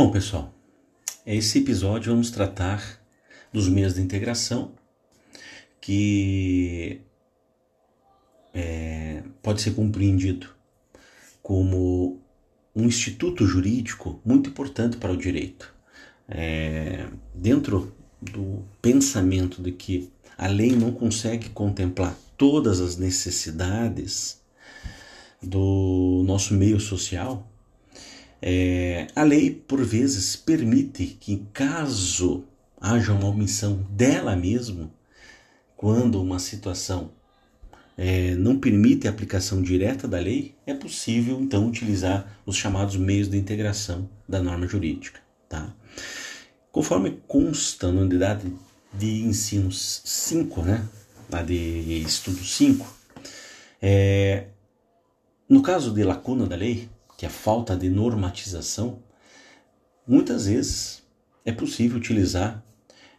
Bom, pessoal, esse episódio vamos tratar dos meios de integração que é, pode ser compreendido como um instituto jurídico muito importante para o direito. É, dentro do pensamento de que a lei não consegue contemplar todas as necessidades do nosso meio social, é, a lei, por vezes, permite que, caso haja uma omissão dela mesma, quando uma situação é, não permite a aplicação direta da lei, é possível então utilizar os chamados meios de integração da norma jurídica. Tá? Conforme consta na unidade de ensino 5, né, lá de estudo 5, é, no caso de lacuna da lei, que é a falta de normatização, muitas vezes é possível utilizar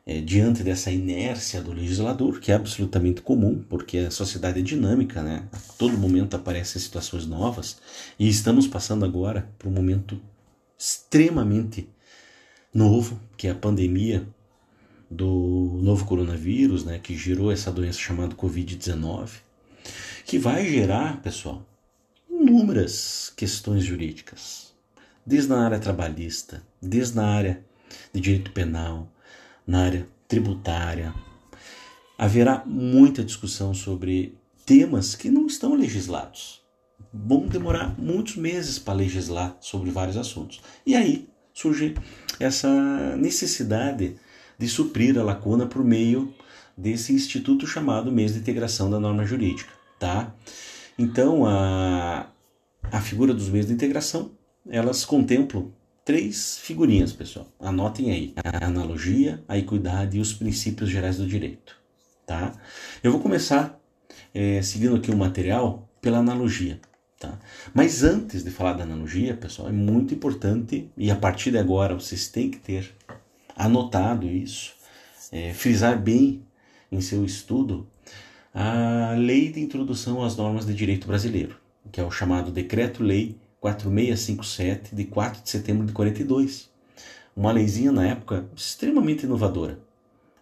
é, diante dessa inércia do legislador, que é absolutamente comum, porque a sociedade é dinâmica, né? A todo momento aparecem situações novas e estamos passando agora por um momento extremamente novo, que é a pandemia do novo coronavírus, né, que gerou essa doença chamada Covid-19, que vai gerar, pessoal, inúmeras questões jurídicas, desde na área trabalhista, desde na área de direito penal, na área tributária. Haverá muita discussão sobre temas que não estão legislados. Vão demorar muitos meses para legislar sobre vários assuntos. E aí surge essa necessidade de suprir a lacuna por meio desse instituto chamado Mês de Integração da Norma Jurídica, tá? Então, a, a figura dos meios de integração, elas contemplam três figurinhas, pessoal. Anotem aí: a analogia, a equidade e os princípios gerais do direito, tá? Eu vou começar é, seguindo aqui o material pela analogia. Tá? Mas antes de falar da analogia, pessoal, é muito importante, e a partir de agora vocês têm que ter anotado isso, é, frisar bem em seu estudo a Lei de Introdução às Normas de Direito Brasileiro, que é o chamado Decreto-Lei 4657 de 4 de setembro de 42. Uma leizinha na época extremamente inovadora,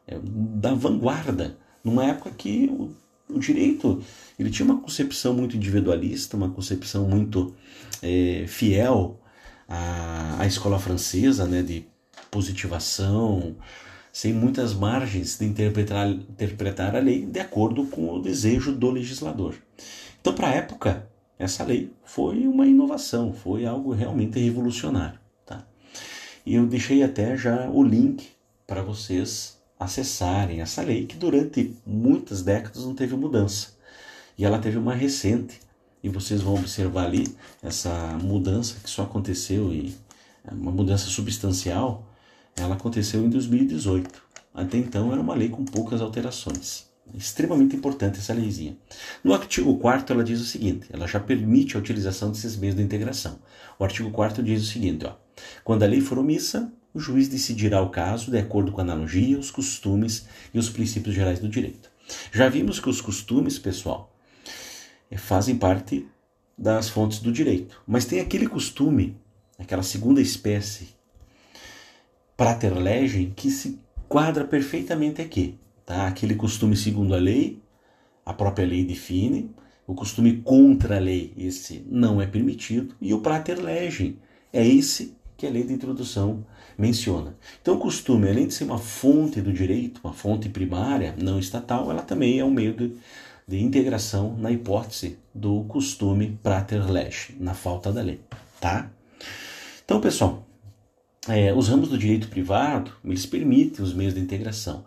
é, da vanguarda, numa época que o, o, direito ele tinha uma concepção muito individualista, uma concepção muito é, fiel à, à escola francesa, né, de positivação, sem muitas margens de interpretar, interpretar a lei de acordo com o desejo do legislador. Então, para a época, essa lei foi uma inovação, foi algo realmente revolucionário. Tá? E eu deixei até já o link para vocês acessarem essa lei, que durante muitas décadas não teve mudança. E ela teve uma recente, e vocês vão observar ali essa mudança que só aconteceu e é uma mudança substancial ela aconteceu em 2018. Até então era uma lei com poucas alterações. Extremamente importante essa leizinha. No artigo 4 ela diz o seguinte: ela já permite a utilização desses meios de integração. O artigo 4 diz o seguinte: ó, quando a lei for omissa, o juiz decidirá o caso de acordo com a analogia, os costumes e os princípios gerais do direito. Já vimos que os costumes, pessoal, eh, fazem parte das fontes do direito, mas tem aquele costume, aquela segunda espécie prater legem que se quadra perfeitamente aqui. Tá? Aquele costume segundo a lei, a própria lei define, o costume contra a lei, esse não é permitido, e o prater legem, é esse que a lei de introdução menciona. Então, o costume, além de ser uma fonte do direito, uma fonte primária, não estatal, ela também é um meio de, de integração na hipótese do costume prater legem, na falta da lei. Tá? Então, pessoal, é, os ramos do direito privado, eles permitem os meios de integração.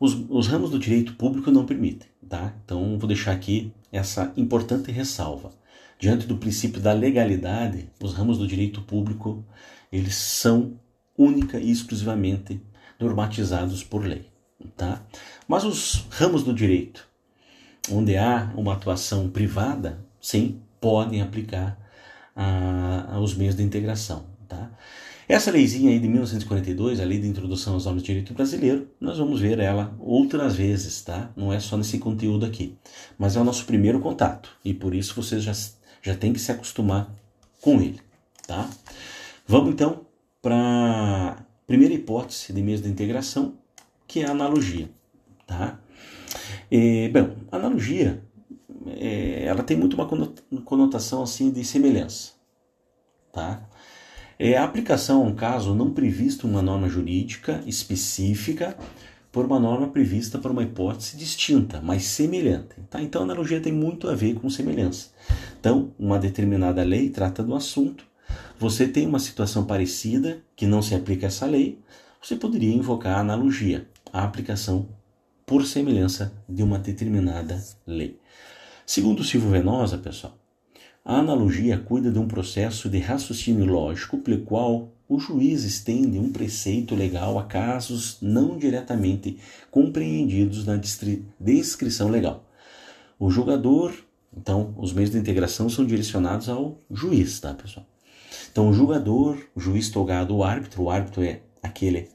Os, os ramos do direito público não permitem, tá? Então, vou deixar aqui essa importante ressalva. Diante do princípio da legalidade, os ramos do direito público, eles são única e exclusivamente normatizados por lei, tá? Mas os ramos do direito, onde há uma atuação privada, sim, podem aplicar a, a os meios de integração, tá? Essa leizinha aí de 1942, a Lei de Introdução aos Normas de Direito Brasileiro, nós vamos ver ela outras vezes, tá? Não é só nesse conteúdo aqui. Mas é o nosso primeiro contato e por isso vocês já, já têm que se acostumar com ele, tá? Vamos então para a primeira hipótese de mesa de integração, que é a analogia. Tá? E, bom, analogia é, ela tem muito uma conotação assim de semelhança. Tá? É a aplicação a um caso não previsto uma norma jurídica específica por uma norma prevista por uma hipótese distinta, mas semelhante. Tá? Então, a analogia tem muito a ver com semelhança. Então, uma determinada lei trata do assunto, você tem uma situação parecida que não se aplica essa lei, você poderia invocar a analogia, a aplicação por semelhança de uma determinada lei. Segundo Silvio Venosa, pessoal, a analogia cuida de um processo de raciocínio lógico pelo qual o juiz estende um preceito legal a casos não diretamente compreendidos na descrição legal. O julgador, então, os meios de integração são direcionados ao juiz, tá, pessoal? Então, o julgador, o juiz togado, o árbitro, o árbitro é aquele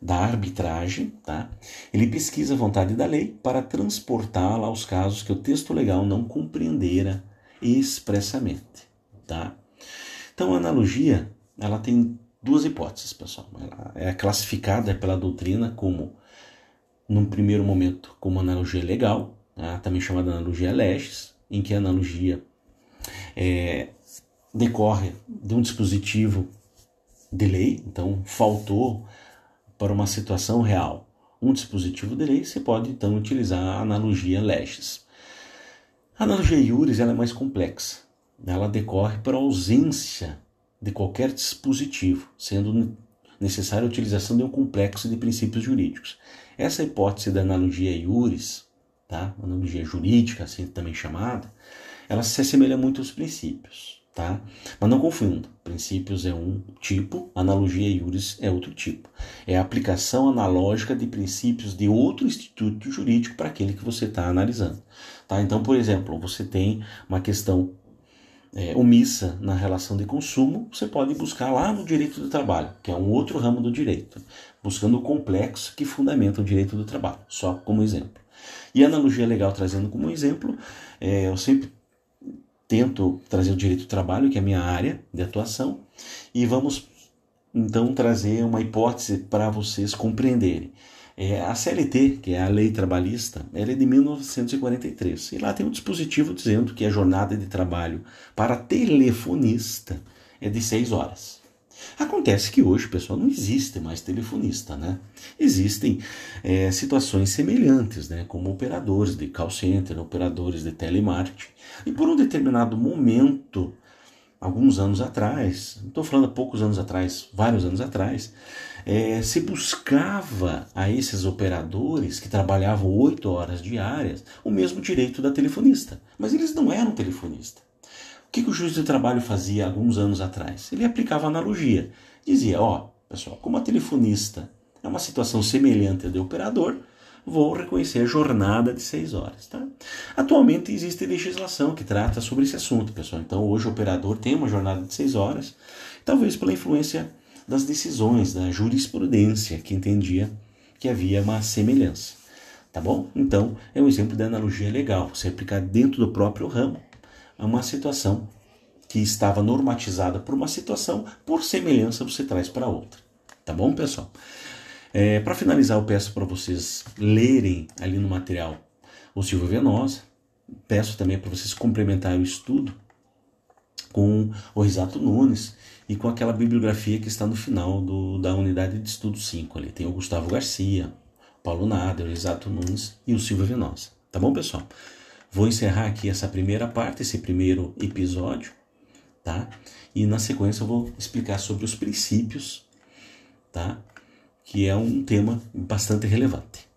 da arbitragem, tá? Ele pesquisa a vontade da lei para transportá-la aos casos que o texto legal não compreendera expressamente, tá? Então, a analogia, ela tem duas hipóteses, pessoal. Ela é classificada pela doutrina como, num primeiro momento, como analogia legal, tá? também chamada analogia legis, em que a analogia é, decorre de um dispositivo de lei, então faltou para uma situação real um dispositivo de lei, você pode então utilizar a analogia legis. A analogia iuris ela é mais complexa. Ela decorre por ausência de qualquer dispositivo, sendo necessária a utilização de um complexo de princípios jurídicos. Essa hipótese da analogia iuris, tá? analogia jurídica, assim também chamada, ela se assemelha muito aos princípios tá? Mas não confunda, princípios é um tipo, analogia iuris é outro tipo. É a aplicação analógica de princípios de outro instituto jurídico para aquele que você está analisando, tá? Então, por exemplo, você tem uma questão é, omissa na relação de consumo, você pode buscar lá no direito do trabalho, que é um outro ramo do direito, buscando o complexo que fundamenta o direito do trabalho, só como exemplo. E a analogia legal trazendo como exemplo, é, eu sempre tento trazer o direito do trabalho, que é a minha área de atuação, e vamos então trazer uma hipótese para vocês compreenderem. É, a CLT, que é a lei trabalhista, ela é de 1943 e lá tem um dispositivo dizendo que a jornada de trabalho para telefonista é de 6 horas. Acontece que hoje, pessoal, não existe mais telefonista, né? Existem é, situações semelhantes, né? Como operadores de call center, operadores de telemarketing. E por um determinado momento, alguns anos atrás, estou falando há poucos anos atrás, vários anos atrás, é, se buscava a esses operadores que trabalhavam oito horas diárias o mesmo direito da telefonista. Mas eles não eram telefonistas que, que o juiz de trabalho fazia alguns anos atrás? Ele aplicava analogia. Dizia: ó, oh, pessoal, como a telefonista é uma situação semelhante à de operador, vou reconhecer a jornada de seis horas. Tá? Atualmente existe legislação que trata sobre esse assunto, pessoal. Então hoje o operador tem uma jornada de seis horas, talvez pela influência das decisões da jurisprudência que entendia que havia uma semelhança. Tá bom? Então é um exemplo de analogia legal, você aplicar dentro do próprio ramo uma situação que estava normatizada por uma situação, por semelhança você traz para outra. Tá bom, pessoal? É, para finalizar, eu peço para vocês lerem ali no material o Silvio Venosa. Peço também para vocês complementarem o estudo com o Risato Nunes e com aquela bibliografia que está no final do, da unidade de estudo 5 ali. Tem o Gustavo Garcia, Paulo Nader, o Risato Nunes e o Silvio Venosa. Tá bom, pessoal? Vou encerrar aqui essa primeira parte, esse primeiro episódio, tá? E na sequência eu vou explicar sobre os princípios, tá? Que é um tema bastante relevante.